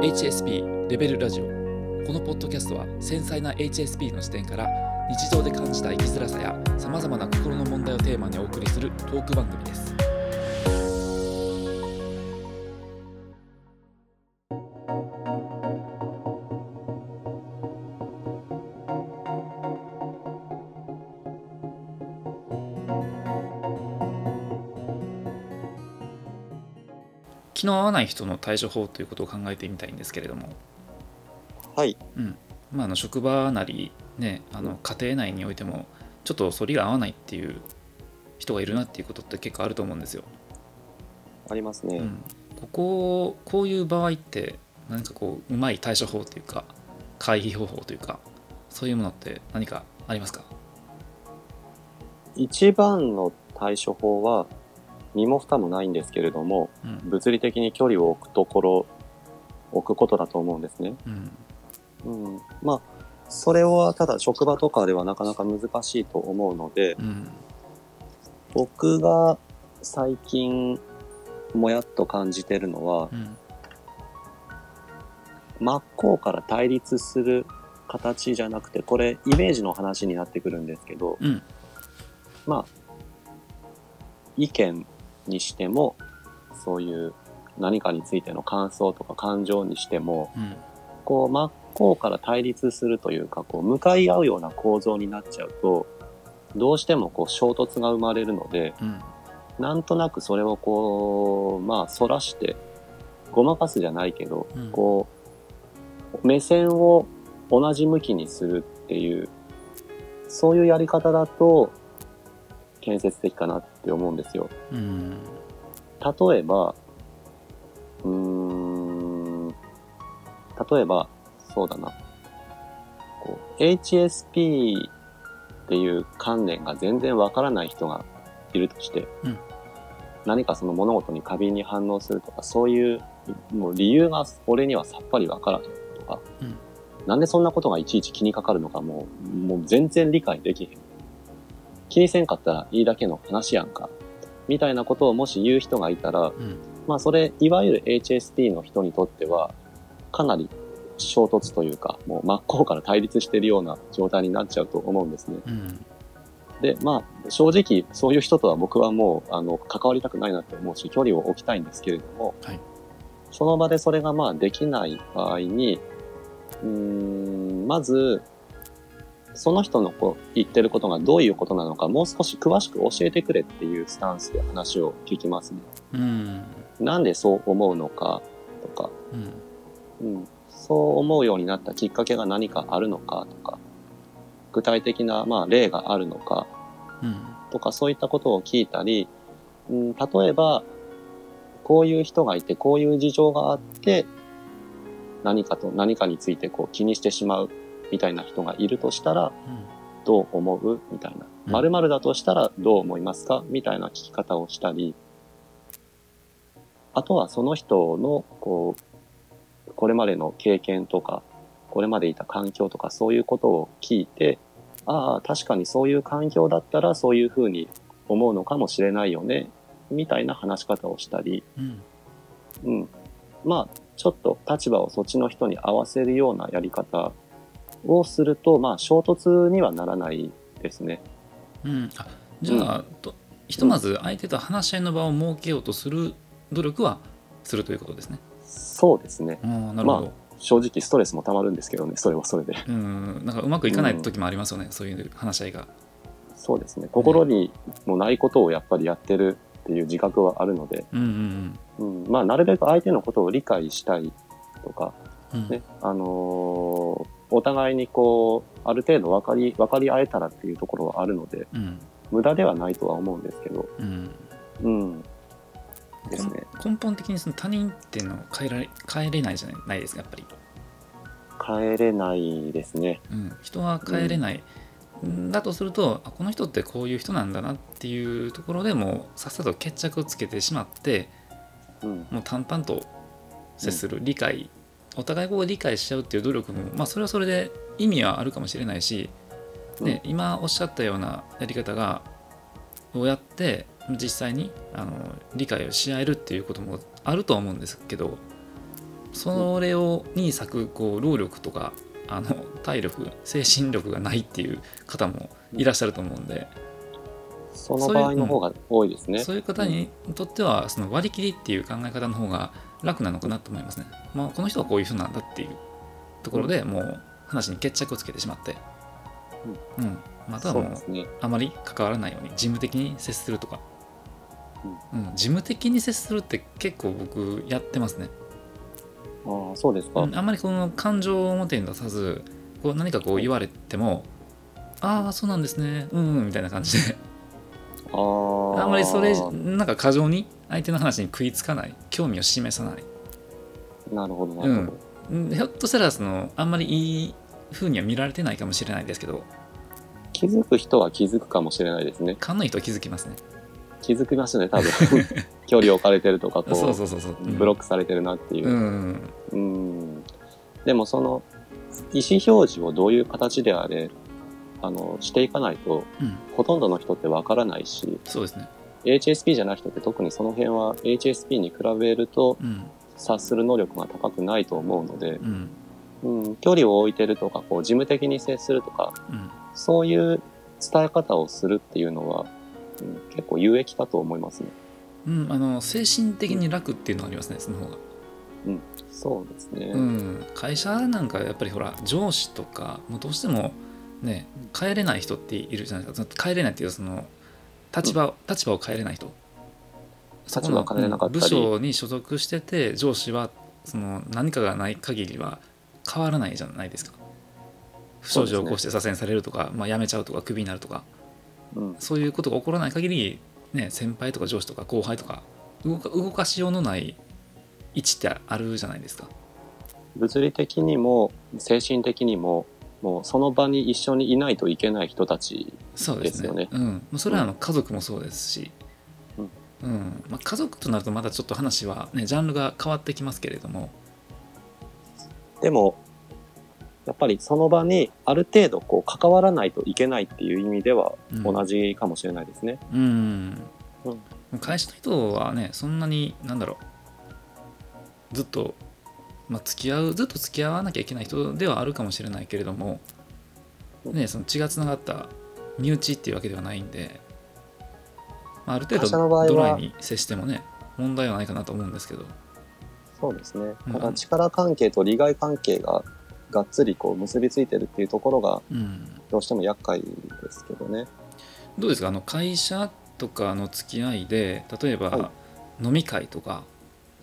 HSP レベルラジオ。このポッドキャストは繊細な HSP の視点から日常で感じた生きづらさやさまざまな心の問題をテーマにお送りするトーク番組です。気の合わない人の対処法ということを考えてみたいんですけれどもはい。うんまあ、あの職場なり、ね、あの家庭内においてもちょっと反りが合わないっていう人がいるなっていうことって結構あると思うんですよ。ありますね。うん、こここういう場合って何かこううまい対処法というか回避方法というかそういうものって何かありますか？一番の対処法は、身も蓋もないんですけれども、うん。物理的に距離を置くところ、置くことだと思うんですね。うん。うん。まあ、それはただ職場とかではなかなか難しいと思うので、うん。僕が最近、もやっと感じてるのは、うん。真っ向から対立する形じゃなくて、これイメージの話になってくるんですけど、うん。まあ、意見にしても、そういう何かについての感想とか感情にしても、うん。こう真っ向から対立するというか、こう向かい合うような構造になっちゃうと、どうしてもこう衝突が生まれるので、うん。なんとなくそれをこう、まあ、反らして、ごまかすじゃないけど、うん。こう、目線を同じ向きにするっていう、そういうやり方だと、建設的かなって思うんですよ。うん例えば、うーん、例えば、そうだな。こう、HSP っていう観念が全然わからない人がいるとして、うん何かその物事に過敏に反応するとか、そういう、もう理由が俺にはさっぱりわからへんとか、うんなんでそんなことがいちいち気にかかるのかもう、もう全然理解できへん。気にせんかったらいいだけの話やんか。みたいなことをもし言う人がいたら、うんまあそれ、いわゆる HSP の人にとっては、かなり衝突というか、もう真っ向から対立しているような状態になっちゃうと思うんですね。うんで、まあ正直そういう人とは僕はもう、あの、関わりたくないなって思うし、距離を置きたいんですけれども、はいその場でそれがまあできない場合に、うーん、まず、その人のこう言ってることがどういうことなのか、もう少し詳しく教えてくれっていうスタンスで話を聞きますね。うん。なんでそう思うのかとか、うん。うん、そう思うようになったきっかけが何かあるのかとか、具体的な、まあ、例があるのか。うん。とか、そういったことを聞いたり、うん、例えば、こういう人がいて、こういう事情があって、何かと何かについてこう気にしてしまうみたいな人がいるとしたら、どう思う？みたいな。うん。〇〇だとしたらどう思いますか？みたいな聞き方をしたり、あとはその人の、こう、これまでの経験とか、これまでいた環境とかそういうことを聞いて、ああ、確かにそういう環境だったらそういうふうに思うのかもしれないよね、みたいな話し方をしたり、うん。うん。まあ、ちょっと立場をそっちの人に合わせるようなやり方をすると、まあ、衝突にはならないですね。うんあじゃあ、とひとまず相手と話し合いの場を設けようとする努力はするということですね。そうですね。ああなるほど、正直ストレスもたまるんですけどね、それはそれで。うんなんかうまくいかない時もありますよね、そういう話し合いが。そうですね。心にもないことをやっぱりやってるっていう自覚はあるので、うんうんうん、まあ、なるべく相手のことを理解したいとか、うんうんね、あのーお互いにこう、ある程度分かり、分かり合えたらっていうところはあるので、うん無駄ではないとは思うんですけど、うんうん。ですね。根本的にその他人っていうのを変えられ変えれないじゃないですかやっぱり、帰れないですね。うん、人は変えれない、だとするとあこの人ってこういう人なんだなっていうところでもうさっさと決着をつけてしまってうん。もう淡々と接する、理解お互いこう理解しちゃうっていう努力も、まあ、それはそれで意味はあるかもしれないし、ね今おっしゃったようなやり方がをやって実際にあの理解をし合えるっていうこともあるとは思うんですけどそれをに割くこう労力とかあの体力精神力がないっていう方もいらっしゃると思うんで、その場合の方が多いですね。そういう方にとってはその割り切りっていう考え方の方が楽なのかなと思いますね。まあ、この人はこういう人なんだっていうところでもう話に決着をつけてしまって、うん。またはもう。あまり関わらないように事務的に接するとか、うん、事務的に接するって結構僕やってますね。ああ、そうですか。うん。あんまりこの感情を表に出さずこう何かこう言われても「ああそうなんですね。うんうん」みたいな感じで。ああ。あんまりそれなんか過剰に相手の話に食いつかない興味を示さないなるほど、なるほど。うんひょっとしたらそのあんまりいい風には見られてないかもしれないですけど気づく人は気づくかもしれないですね。勘のいい人は気づきますね気づきますね、多分。距離置かれてるとか、こう、そうそうそうそう、うんブロックされてるなっていうう。んうん。でも、その、意思表示をどういう形であれ、あの、していかないと、うんほとんどの人ってわからないし、そうですね HSP じゃない人って特にその辺は HSP に比べるとうん。察する能力が高くないと思うので、うん。うん、距離を置いてるとか、こう、事務的に接するとか、うん。そういう伝え方をするっていうのは、うん、結構有益かと思いますね。うん、あの精神的に楽っていうのがありますねその方が。そうですね。うん、会社なんかやっぱりほら上司とかもうどうしてもね変えれない人っているじゃないですか。その変えれないっていうその立場,、立場を変えれない人そこの立場を変えれなかったり。うん部署に所属してて上司はその何かがない限りは変わらないじゃないですか。不祥事を起こして左遷されるとか、まあ、辞めちゃうとかクビになるとか。うん、そういうことが起こらない限りね先輩とか上司とか後輩とか動か動かしようのない位置ってあるじゃないですか。物理的にも精神的にももうその場に一緒にいないといけない人たちですよね。うん、まあそれは家族もそうですし、うん。うん。まあ、家族となるとまだちょっと話は、ね、ジャンルが変わってきますけれども、でもやっぱりその場にある程度こう関わらないといけないっていう意味ではうん。同じかもしれないですね。うん。うん。会社の人はねそんなになんだろう。ずっと、まあ、付き合うずっと付き合わなきゃいけない人ではあるかもしれないけれども、ね、その血がつながった身内っていうわけではないんで、まあ、ある程度ドライに接してもね問題はないかなと思うんですけど。そうですね。うん。ただ力関係と利害関係ががっつりこう結びついてるっていうところがうん。どうしても厄介ですけどね。どうですか？あの会社とかの付き合いで例えば、は飲み会とか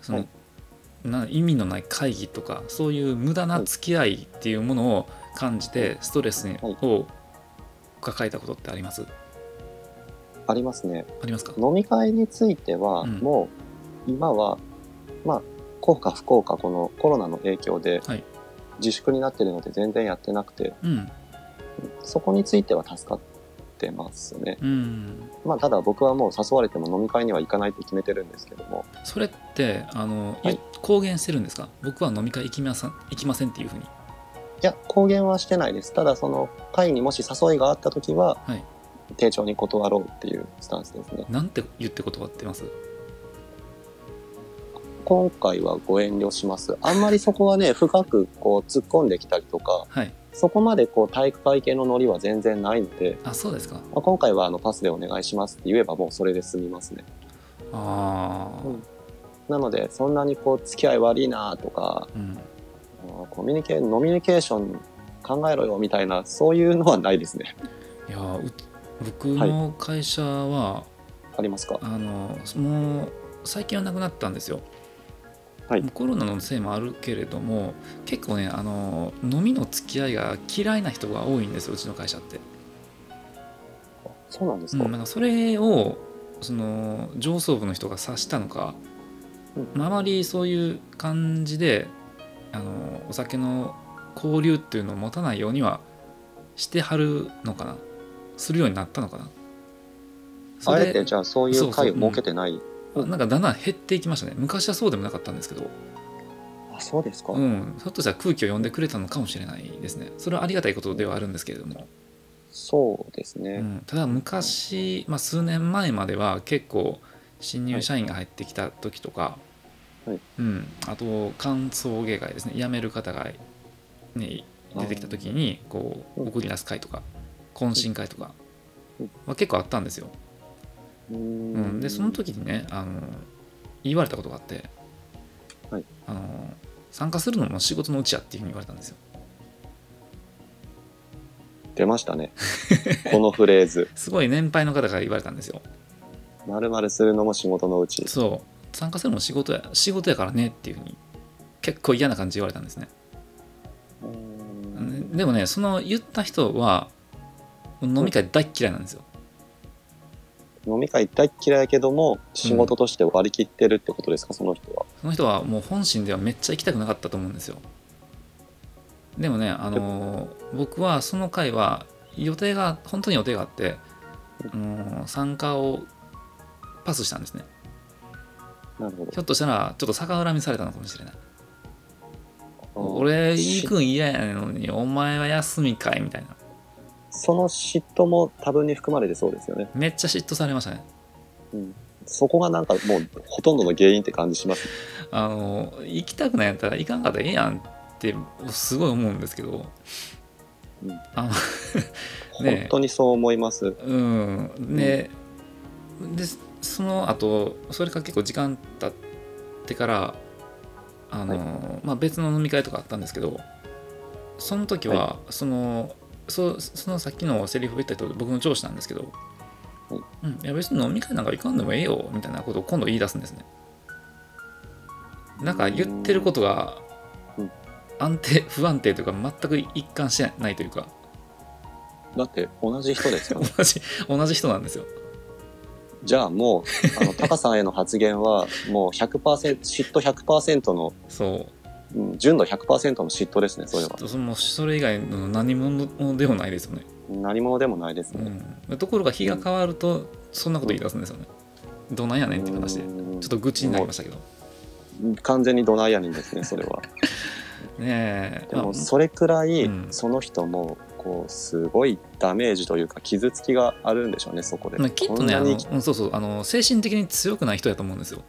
その、はいな意味のない会議とかそういう無駄な付き合いっていうものを感じてストレスはいを抱えたことってあります？ありますね。ありますか？飲み会については、うん。もう今は、まあ、幸か不幸かこのコロナの影響ではい。自粛になってるので全然やってなくて、うん。そこについては助かってますね。うんまあ、ただ僕はもう誘われても飲み会には行かないと決めてるんですけども、それってあの、はい公言してるんですか？僕は飲み会行きません行きませんっていうふうにいや、公言はしてないです。ただその会にもし誘いがあった時は、はい丁重に断ろうっていうスタンスですね。なんて言って断ってます？今回はご遠慮します。あんまりそこはね、深くこう突っ込んできたりとか、はいそこまでこう体育会系のノリは全然ないので、あそうですか。まあ、今回はあのパスでお願いしますって言えばもうそれで済みますね。ああうん。なので、そんなにこう付き合い悪いなとか、うん。コミュニケノミニケーション考えろよみたいな、そういうのはないですね。いやう僕の会社は、ありますか？あのもう最近はなくなったんですよ、はい。コロナのせいもあるけれども結構ねあの飲みの付き合いが嫌いな人が多いんですようちの会社って、そうなんですか、うん、なんかそれをその上層部の人が察したのか、うん。まああまりそういう感じであのお酒の交流っていうのを持たないようにはしてはるのかな。するようになったのかな。あえてじゃあそういう会を設けてない。あなんかだんだん減っていきましたね。昔はそうでもなかったんですけど、あ、そうですか、うん、ひょっとしたら空気を読んでくれたのかもしれないですね。それはありがたいことではあるんですけれども、そうですね。うん、ただ昔、まあ、数年前までは結構新入社員が入ってきた時とか、はい。うん、あと歓送迎会ですね。辞める方が、ね、出てきた時にこううん送り出す会とか懇親会とかうんは結構あったんですよ、ううん。ん、でその時にねあの言われたことがあって、はい。あの参加するのも仕事のうちやっていうふうに言われたんですよ。出ましたね。このフレーズ。すごい年配の方から言われたんですよ。まるまるするのも仕事のうち。そう。参加するのも仕事や仕事やからねっていうふうに結構嫌な感じで言われたんですね。うん。でもねその言った人は飲み会大っ嫌いなんですよ飲み会大嫌いやけども、仕事として割り切ってるってことですか、その人は？その人はもう本心ではめっちゃ行きたくなかったと思うんですよ。でもねあの僕はその会は予定が本当に予定があって、あの参加をパスしたんですね。なるほど。ひょっとしたらちょっと逆恨みされたのかもしれない。俺し行くん嫌やのにお前は休みかいみたいなその嫉妬も多分に含まれてそうですよね。めっちゃ嫉妬されましたねうん。そこがなんかもうほとんどの原因って感じします。あの行きたくないんやったら行かんかったらええやんってすごい思うんですけど、うんあ 本当にそう思います。うんででその後それから結構時間経ってからあの、まあ、別の飲み会とかあったんですけどその時は、そのそそのさっきのセリフを言った人僕の上司なんですけど、はいうん、いや別に飲み会なんか行かんでもええよみたいなことを今度言い出すんですね。なんか言ってることがうん。安定不安定というか全く一貫してないというか。だって同じ人ですよ。ね。同じ同じ人なんですよ。じゃあもう、あの、タカさんへの発言は、もう100%、嫉妬100%の、そううん純度100%の嫉妬ですね、それは。それ以外の何者でもないですよね、何者でもないですうね。ん、ところが日が変わるとそんなこと言い出すんですよね、どないやねんっていう話でちょうんっと愚痴になりましたけど。完全にドナイアニンですね、それは。ねえ。でも、まそれくらいうん、その人も、こう、すごいダメージというか、傷つきがあるんでしょうね、そこで。あまあきっとねあのそうそう。あの精神的に強くない人やと思うんですよ、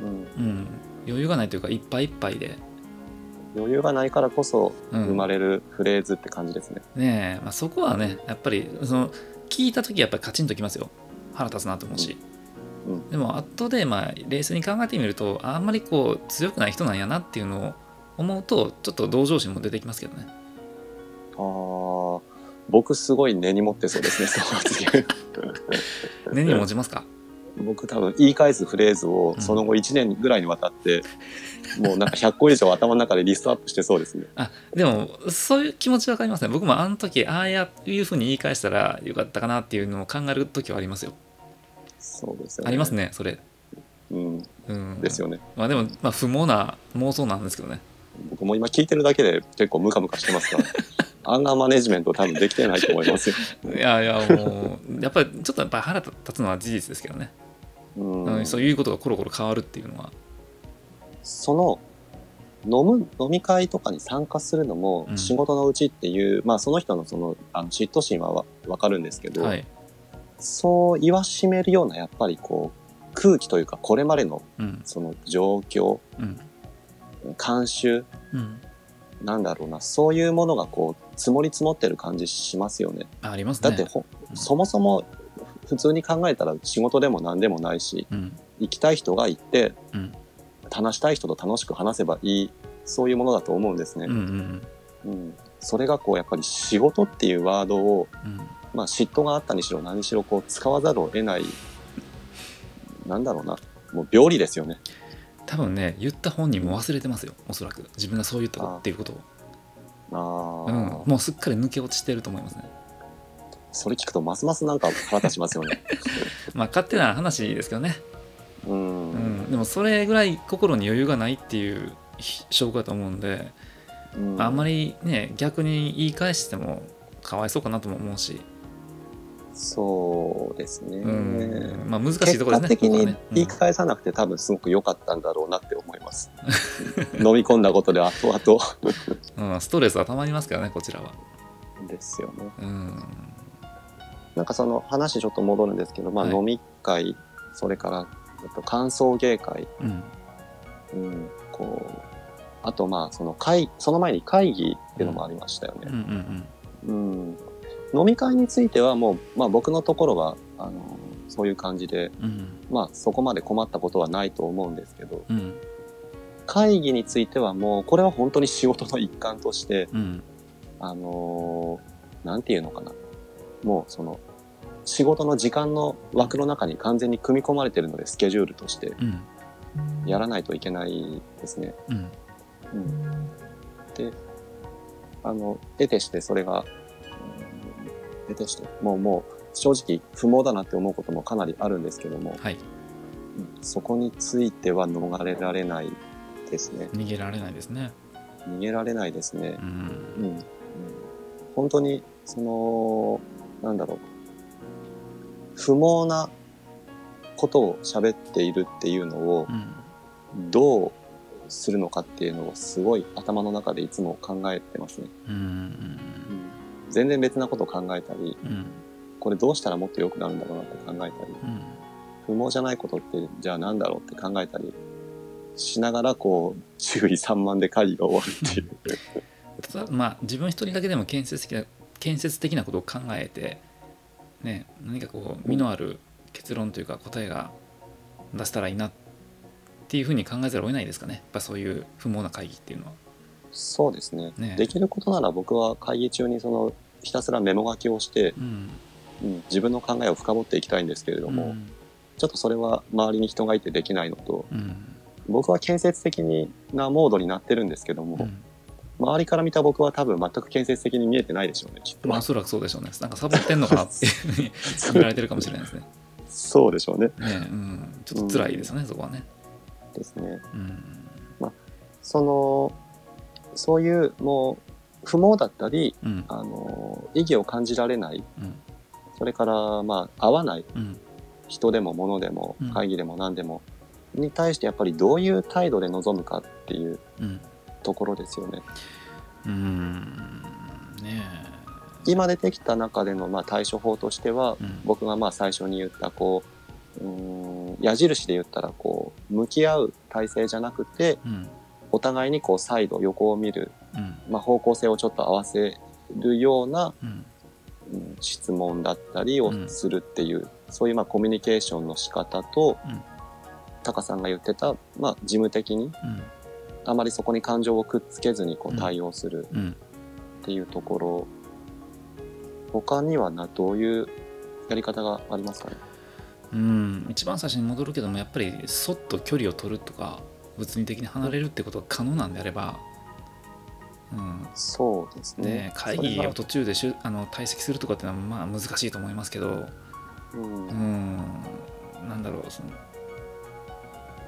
うん。うん、余裕がないというかいっぱいいっぱいで、余裕がないからこそ、うん、生まれるフレーズって感じですね。ねえ、まあ、そこはねやっぱりその聞いた時やっぱりカチンときますよ。腹立つなと思うし、うん。うん。でも後でまあ冷静に考えてみるとあんまりこう強くない人なんやなっていうのを思うとちょっと同情心も出てきますけどね。ああ、僕すごい根に持ってそうですね、その発言。根に持ちますか？僕多分言い返すフレーズをうんその後1年ぐらいにわたって、もうなんか100個以上頭の中でリストアップしてそうですね。あでもそういう気持ちわかりますね僕もあの時ああやいうふうに言い返したらよかったかなっていうのを考える時はありますよそうですよね。あります。ねそれうん。うんですよね。まあでも、まあ、不毛な妄想なんですけどね僕も今聞いてるだけで結構ムカムカしてますから。アンガーマネジメント多分できてないと思いますよ。いやいやもうやっぱりちょっとやっぱり腹立つのは事実ですけどね、うん。うんそういうことがコロコロ変わるっていうのは。その飲む飲み会とかに参加するのもうん。仕事のうちっていう、まあその人のそのあの嫉妬心はわわかるんですけど、はい。そう言わしめるようなやっぱりこう空気というかこれまでのうん。その状況うん。慣習うん。なんだろうなそういうものがこう積もり積もってる感じしますよね。あありますね。だってほ、うん。そもそも普通に考えたら仕事でも何でもないしうん。行きたい人が行ってうん。話したい人と楽しく話せばいいそういうものだと思うんですね。うんうんうん、それがこうやっぱり仕事っていうワードを、うん。まあ、嫉妬があったにしろ何しろこう使わざるを得ないなんだろうな。もう病理ですよね。多分ね言った本人も忘れてますよ。おそらく。自分がそう言ったっていうことを、ああ、うん、もうすっかり抜け落ちてると思いますねそれ聞くとますますなんか腹立ちますよね。まあ勝手な話ですけどね、うん、うん、でもそれぐらい心に余裕がないっていう証拠だと思うんで、うん。あんまりね逆に言い返してもかわいそうかなとも思うし、そうですね。うん、まあ難しい結ところですね果的に言い返さなくて多分すごく良かったんだろうなって思います。飲み込んだことで後々。うん。うんストレスはたまりますからねこちらは、ですよね。うん、なんかその話ちょっと戻るんですけど、まあはい飲み会、それから、えっと、歓送迎会、うんうん、こう、あとまあ、その会、その前に会議っていうのもありましたようんうね。んうん。飲み会についてはもう、まあ僕のところは、あの、そういう感じで、うんうんまあそこまで困ったことはないと思うんですけど、うん会議についてはもう、これは本当に仕事の一環として、うんあのーなんていうのかな。もうその、仕事の時間の枠の中に完全に組み込まれてるので、スケジュールとしてうんやらないといけないですね。うんうん。で、あの、得てしてそれが、うん得てして、もうもう正直不毛だなって思うこともかなりあるんですけども、はいうんそこについては逃れられないですね。逃げられないですね逃げられないですねう。んうん。うん本当に、その、なんだろう。不毛なことを喋っているっていうのをうんどうするのかっていうのをすごい頭の中でいつも考えてますね。うんうん全然別なことを考えたり、うんこれどうしたらもっと良くなるんだろうなって考えたり、うん不毛じゃないことってじゃあなんだろうって考えたりしながらこう、注意散漫で会議が終わるっていう。まあ自分一人だけでも建設的な建設的なことを考えてね何かこう身のある結論というか答えが出せたらいいなっていうふうに考えざるを得ないですかね。やっぱそういう不毛な会議っていうのは。そうですね。ね。できることなら僕は会議中にそのひたすらメモ書きをして、うん。うん、自分の考えを深掘っていきたいんですけれども、うん。ちょっとそれは周りに人がいてできないのと、うん。僕は建設的なモードになってるんですけども、うん周りから見た僕は多分全く建設的に見えてないでしょうね、きっと。まあおそらくそうでしょうね。なんかサボってんのかなっていうふうに 見られてるかもしれないですね。そうでしょうね。ねうん。ちょっと辛いですよねそこはね。ですね。うん。その、そういうもう不毛だったり、うん。あの、意義を感じられない、うん。それから、まあ、合わないうん。人でも物でもうん。会議でも何でも、に対してやっぱりどういう態度で臨むかっていううん。ところですよね。うん。ね今出てきた中でのまあ対処法としては、えうん。僕がまあ最初に言ったこううーん矢印で言ったらこう向き合う体制じゃなくてうん。お互いにこうサイド横を見る、うん。まあ、方向性をちょっと合わせるような、質問だったりをするっていう、そういうまあコミュニケーションの仕方と、うん。タカさんが言ってた、まあ、事務的にうんあまりそこに感情をくっつけずにこうんう対応するうん。っていうところ、他にはなどういうやり方がありますかね？うん、一番最初に戻るけどもやっぱりそっと距離を取るとか物理的に離れるってことが可能なんであれば、うんそうですね。ね、会議を途中でしゅあの退席するとかっていうのはまあ難しいと思いますけど、うん。うん、なんだろうその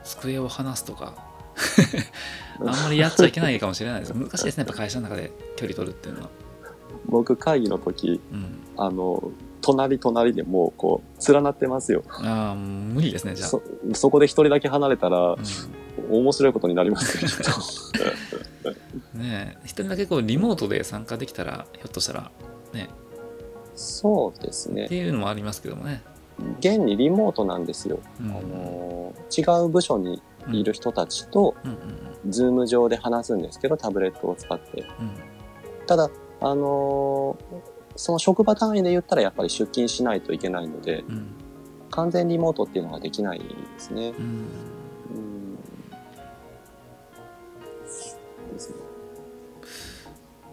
机を離すとか あんまりやっちゃいけないかもしれないです。難しいですねやっぱ会社の中で距離取るっていうのは、僕会議の時、うん、あの、隣隣でもうこう連なってますよ。ああ無理ですねじゃあ。そ、そこで一人だけ離れたらう面白いことになります ねえ。一人だけこうリモートで参加できたらひょっとしたらね。そうですね。って。いうのもありますけどもね、現にリモートなんですよ。うん。あの、違う部署にいる人たちと、うんうんズーム上で話すんですけど、タブレットを使って。うんただ、あのその職場単位で言ったらやっぱり出勤しないといけないので、うん完全リモートっていうのができないですね。うんうん。ですね。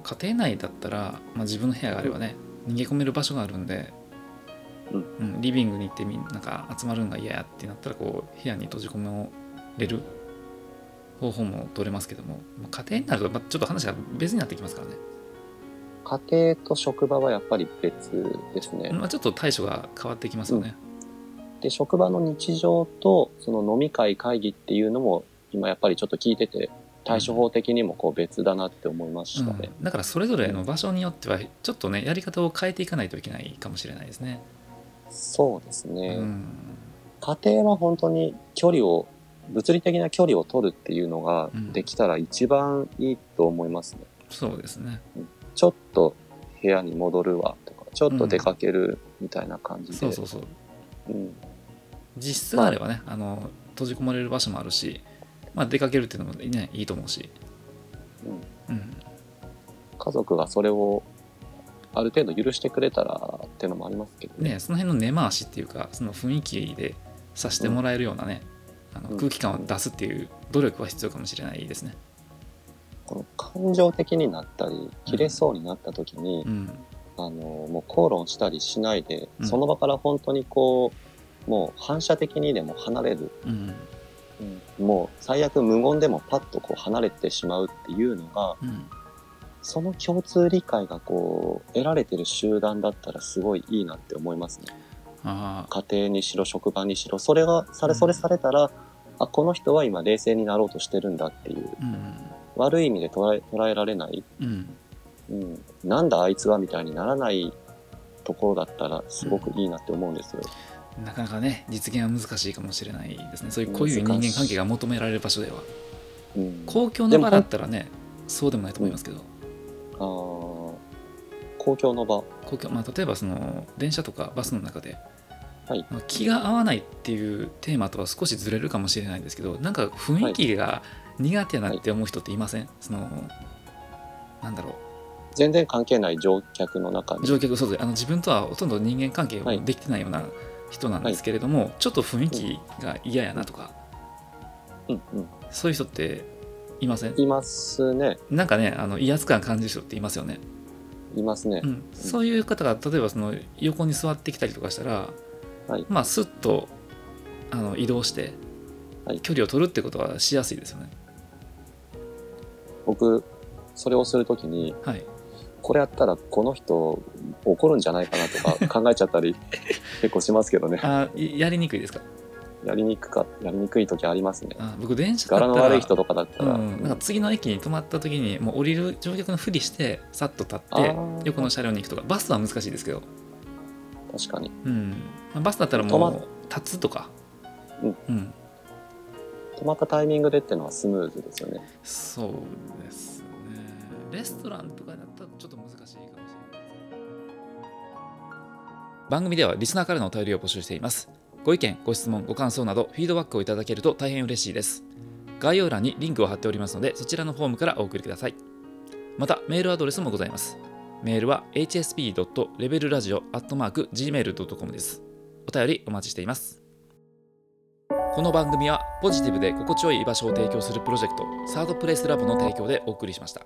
家庭内だったら、まあ、自分の部屋があればね逃げ込める場所があるんで、うんうんリビングに行ってみんなんか集まるのが嫌やってなったらこう部屋に閉じ込めれる方法も取れますけども、まあ、家庭になるとまあちょっと話が別になってきますからね、家庭と職場はやっぱり別ですね。まあ、ちょっと対処が変わってきますよね、で、職場の日常とその飲み会会議っていうのも今やっぱりちょっと聞いてて、対処法的にもこう別だなって思いましたね。うん。だからそれぞれの場所によってはちょっとねやり方を変えていかないといけないかもしれないですね、そうですね。うん。家庭は本当に距離を、物理的な距離を取るっていうのがうん。できたら一番いいと思いますね。そうですね。ちょっと部屋に戻るわとか、ちょっと出かけるみたいな感じで。そうそうそう。うん。実質があればね、あの閉じ込まれる場所もあるしまあ、出かけるっていうのもねいいと思うし、うん。うん、家族がそれをある程度許してくれたらっていうのもありますけどねその辺の根回しっていうかその雰囲気でさせてもらえるようなね、あのうん。空気感を出すっていう努力は必要かもしれないですね。この感情的になったり切れそうになった時に、うん。あのもう口論したりしないで、うん。その場から本当にこうもう反射的にでも離れる、うん。もう最悪無言でもパッとこう離れてしまうっていうのがうん。その共通理解がこう得られてる集団だったらすごいいいなって思いますね家庭にしろ職場にしろそれがされそれされたら、あこの人は今冷静になろうとしてるんだっていううん。悪い意味で捉え捉えられない、うん。うん、なんだあいつはみたいにならないところだったらすごくいいなって思うんですよ。なかなかね実現は難しいかもしれないですね。そういうこういう人間関係が求められる場所では。うん、公共の場だったらねそうでもないと思いますけど、あー。公共の場。公共まあ、例えばその電車とかバスの中で、はい。まあ気が合わないっていうテーマとは少しずれるかもしれないんですけどなんか雰囲気が苦手やなって思う人っていません、そのなんだろ全然関係ない乗客の中に。う乗客そうですあの自分とはほとんど人間関係できてないような人なんですけれども、ちょっと雰囲気が嫌やなとか、うん。うん、そういう人っていません？いますね。なんかねあの威圧感感じる人っていますよね、いますね。う。ん、そういう方が例えばその横に座ってきたりとかしたら、はい。まあスッとあの移動してはい。距離を取るってことはしやすいですよね。僕それをするときにはい、これやったらこの人怒るんじゃないかなとか 考えちゃったり結構しますけどね。あいやりにくいですか？やりにくかやりにくい時ありますね。あ僕電車柄の悪い人とかだったら、うん、なんか次の駅に止まった時にもう降りる乗客のふりしてさっと立って横の車両に行くとか。バスは難しいですけど、確かに。うん。まあ、バスだったらもう立つとか、うん。うん、止まったタイミングでっていうのはスムーズですよね。そうですね。レストランとかだったらちょっと難しいかもしれない番組ではリスナーからのお便りを募集しています。ご意見ご質問ご感想などフィードバックをいただけると大変嬉しいです。概要欄にリンクを貼っておりますのでそちらのフォームからお送りください。またメールアドレスもございますメールは hsp.levelradio.gmail.com です。お便りお待ちしています。この番組はポジティブで心地よい居場所を提供するプロジェクトサードプレイスラボの提供でお送りしました。